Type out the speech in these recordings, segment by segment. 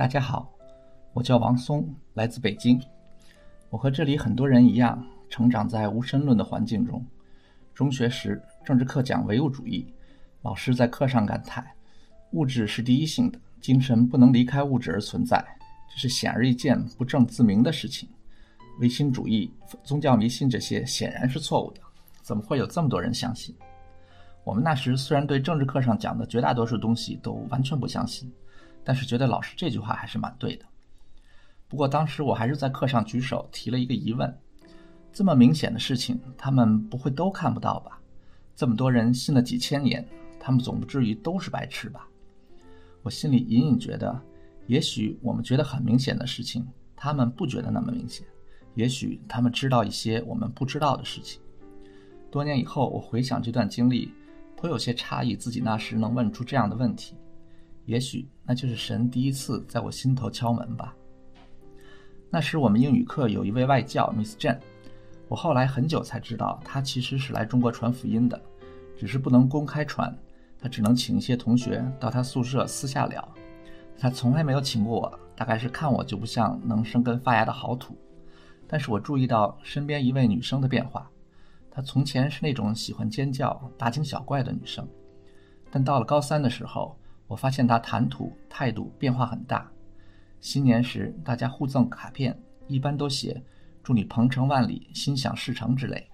大家好，我叫王松，来自北京。我和这里很多人一样，成长在无神论的环境中。中学时，政治课讲唯物主义，老师在课上感叹：“物质是第一性的，精神不能离开物质而存在，这是显而易见、不证自明的事情。唯心主义、宗教迷信这些显然是错误的，怎么会有这么多人相信？”我们那时虽然对政治课上讲的绝大多数东西都完全不相信，但是觉得老师这句话还是蛮对的。不过当时我还是在课上举手提了一个疑问：这么明显的事情，他们不会都看不到吧？这么多人信了几千年，他们总不至于都是白痴吧？我心里隐隐觉得，也许我们觉得很明显的事情，他们不觉得那么明显；也许他们知道一些我们不知道的事情。多年以后，我回想这段经历。颇有些诧异，自己那时能问出这样的问题，也许那就是神第一次在我心头敲门吧。那时我们英语课有一位外教 Miss Jane，我后来很久才知道，她其实是来中国传福音的，只是不能公开传，她只能请一些同学到她宿舍私下聊。她从来没有请过我，大概是看我就不像能生根发芽的好土。但是我注意到身边一位女生的变化。她从前是那种喜欢尖叫、大惊小怪的女生，但到了高三的时候，我发现他谈吐、态度变化很大。新年时，大家互赠卡片，一般都写“祝你鹏程万里，心想事成”之类。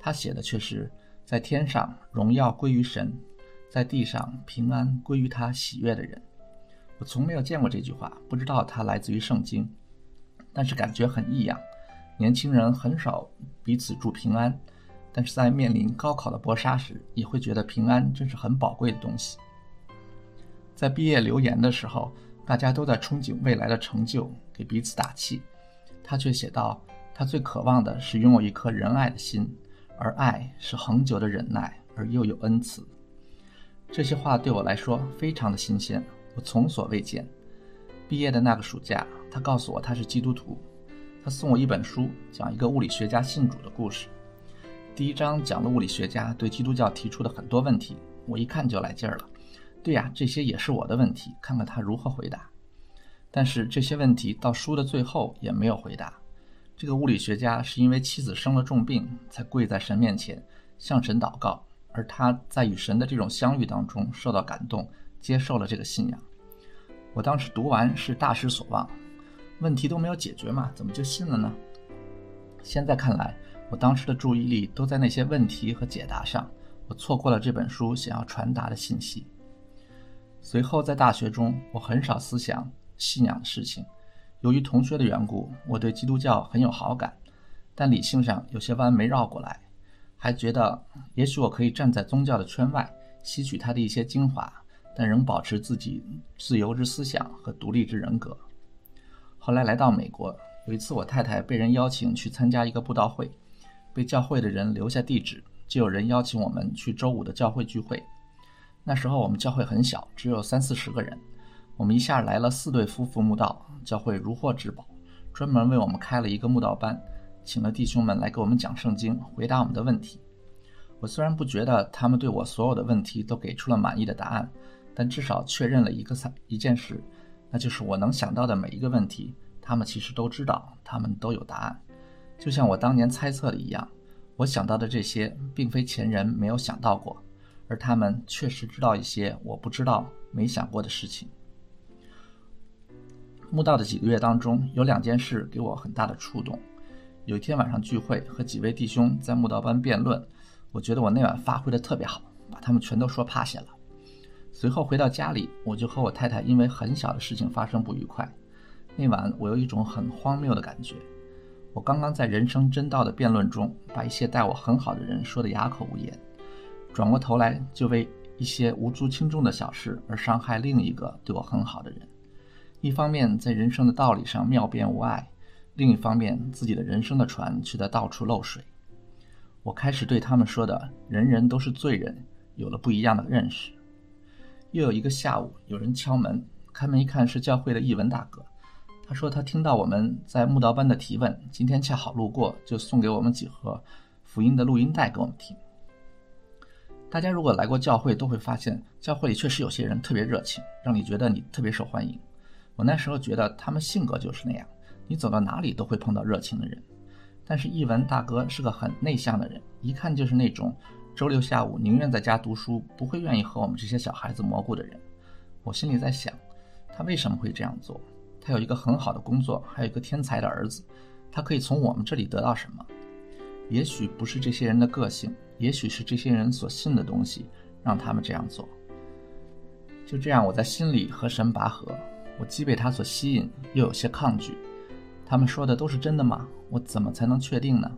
他写的却是“在天上荣耀归于神，在地上平安归于他喜悦的人”。我从没有见过这句话，不知道它来自于圣经，但是感觉很异样。年轻人很少彼此祝平安。但是在面临高考的搏杀时，也会觉得平安真是很宝贵的东西。在毕业留言的时候，大家都在憧憬未来的成就，给彼此打气。他却写道：“他最渴望的是拥有一颗仁爱的心，而爱是恒久的忍耐，而又有恩慈。”这些话对我来说非常的新鲜，我从所未见。毕业的那个暑假，他告诉我他是基督徒，他送我一本书，讲一个物理学家信主的故事。第一章讲了物理学家对基督教提出的很多问题，我一看就来劲儿了。对呀，这些也是我的问题，看看他如何回答。但是这些问题到书的最后也没有回答。这个物理学家是因为妻子生了重病，才跪在神面前向神祷告，而他在与神的这种相遇当中受到感动，接受了这个信仰。我当时读完是大失所望，问题都没有解决嘛，怎么就信了呢？现在看来。我当时的注意力都在那些问题和解答上，我错过了这本书想要传达的信息。随后在大学中，我很少思想信仰的事情。由于同学的缘故，我对基督教很有好感，但理性上有些弯没绕过来，还觉得也许我可以站在宗教的圈外，吸取它的一些精华，但仍保持自己自由之思想和独立之人格。后来来到美国，有一次我太太被人邀请去参加一个布道会。被教会的人留下地址，就有人邀请我们去周五的教会聚会。那时候我们教会很小，只有三四十个人。我们一下来了四对夫妇慕道，教会如获至宝，专门为我们开了一个慕道班，请了弟兄们来给我们讲圣经，回答我们的问题。我虽然不觉得他们对我所有的问题都给出了满意的答案，但至少确认了一个三一件事，那就是我能想到的每一个问题，他们其实都知道，他们都有答案。就像我当年猜测的一样，我想到的这些并非前人没有想到过，而他们确实知道一些我不知道、没想过的事情。墓道的几个月当中，有两件事给我很大的触动。有一天晚上聚会，和几位弟兄在墓道班辩论，我觉得我那晚发挥的特别好，把他们全都说趴下了。随后回到家里，我就和我太太因为很小的事情发生不愉快。那晚我有一种很荒谬的感觉。我刚刚在人生真道的辩论中，把一些待我很好的人说得哑口无言，转过头来就为一些无足轻重的小事而伤害另一个对我很好的人。一方面在人生的道理上妙辩无碍，另一方面自己的人生的船却在到处漏水。我开始对他们说的“人人都是罪人”有了不一样的认识。又有一个下午，有人敲门，开门一看是教会的译文大哥。他说：“他听到我们在木道班的提问，今天恰好路过，就送给我们几盒福音的录音带给我们听。大家如果来过教会，都会发现教会里确实有些人特别热情，让你觉得你特别受欢迎。我那时候觉得他们性格就是那样，你走到哪里都会碰到热情的人。但是译文大哥是个很内向的人，一看就是那种周六下午宁愿在家读书，不会愿意和我们这些小孩子蘑菇的人。我心里在想，他为什么会这样做？他有一个很好的工作，还有一个天才的儿子，他可以从我们这里得到什么？也许不是这些人的个性，也许是这些人所信的东西让他们这样做。就这样，我在心里和神拔河，我既被他所吸引，又有些抗拒。他们说的都是真的吗？我怎么才能确定呢？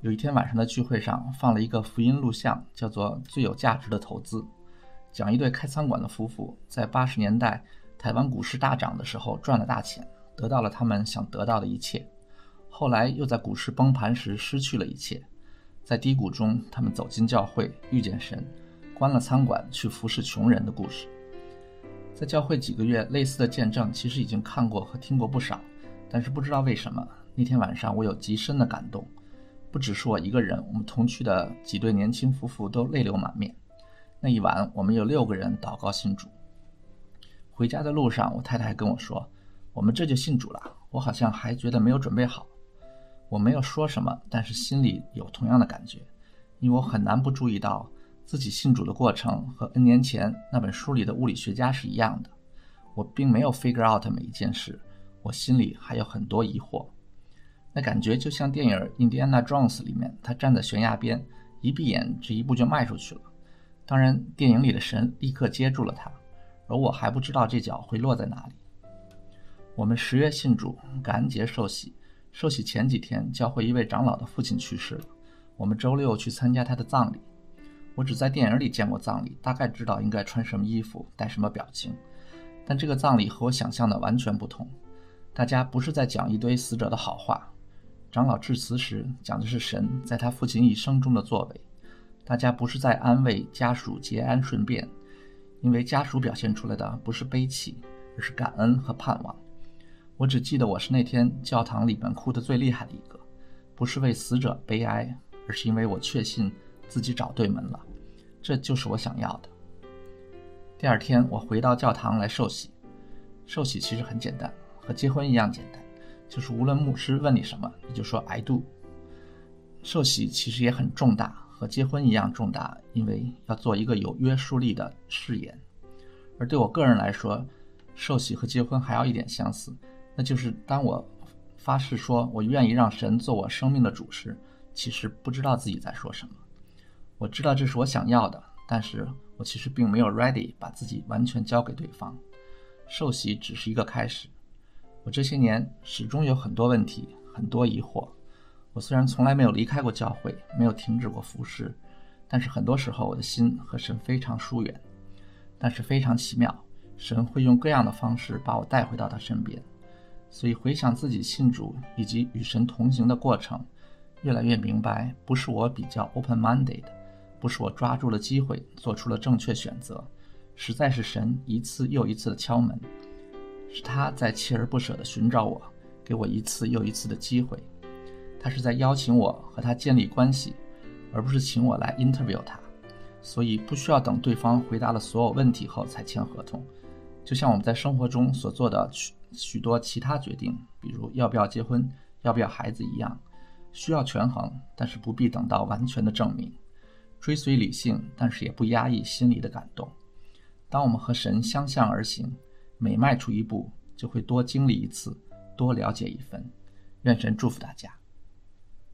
有一天晚上的聚会上放了一个福音录像，叫做《最有价值的投资》，讲一对开餐馆的夫妇在八十年代台湾股市大涨的时候赚了大钱，得到了他们想得到的一切，后来又在股市崩盘时失去了一切，在低谷中他们走进教会遇见神，关了餐馆去服侍穷人的故事。在教会几个月，类似的见证其实已经看过和听过不少。但是不知道为什么，那天晚上我有极深的感动，不只是我一个人，我们同去的几对年轻夫妇都泪流满面。那一晚，我们有六个人祷告信主。回家的路上，我太太跟我说：“我们这就信主了。”我好像还觉得没有准备好。我没有说什么，但是心里有同样的感觉，因为我很难不注意到自己信主的过程和 N 年前那本书里的物理学家是一样的。我并没有 figure out 每一件事。我心里还有很多疑惑，那感觉就像电影《Indiana Jones》里面，他站在悬崖边，一闭眼，这一步就迈出去了。当然，电影里的神立刻接住了他，而我还不知道这脚会落在哪里。我们十月信主，感恩节受洗，说起前几天，教会一位长老的父亲去世了，我们周六去参加他的葬礼。我只在电影里见过葬礼，大概知道应该穿什么衣服，带什么表情，但这个葬礼和我想象的完全不同。大家不是在讲一堆死者的好话，长老致辞时讲的是神在他父亲一生中的作为。大家不是在安慰家属节哀顺变，因为家属表现出来的不是悲戚，而是感恩和盼望。我只记得我是那天教堂里面哭得最厉害的一个，不是为死者悲哀，而是因为我确信自己找对门了，这就是我想要的。第二天我回到教堂来受洗，受洗其实很简单。和结婚一样简单，就是无论牧师问你什么，你就说 I do。受洗其实也很重大，和结婚一样重大，因为要做一个有约束力的誓言。而对我个人来说，受洗和结婚还有一点相似，那就是当我发誓说我愿意让神做我生命的主时，其实不知道自己在说什么。我知道这是我想要的，但是我其实并没有 ready 把自己完全交给对方。受洗只是一个开始。我这些年始终有很多问题，很多疑惑。我虽然从来没有离开过教会，没有停止过服侍，但是很多时候我的心和神非常疏远。但是非常奇妙，神会用各样的方式把我带回到他身边。所以回想自己信主以及与神同行的过程，越来越明白，不是我比较 open-minded，不是我抓住了机会做出了正确选择，实在是神一次又一次的敲门。是他在锲而不舍地寻找我，给我一次又一次的机会。他是在邀请我和他建立关系，而不是请我来 interview 他。所以不需要等对方回答了所有问题后才签合同。就像我们在生活中所做的许多其他决定，比如要不要结婚、要不要孩子一样，需要权衡，但是不必等到完全的证明。追随理性，但是也不压抑心里的感动。当我们和神相向而行。每迈出一步，就会多经历一次，多了解一分。愿神祝福大家。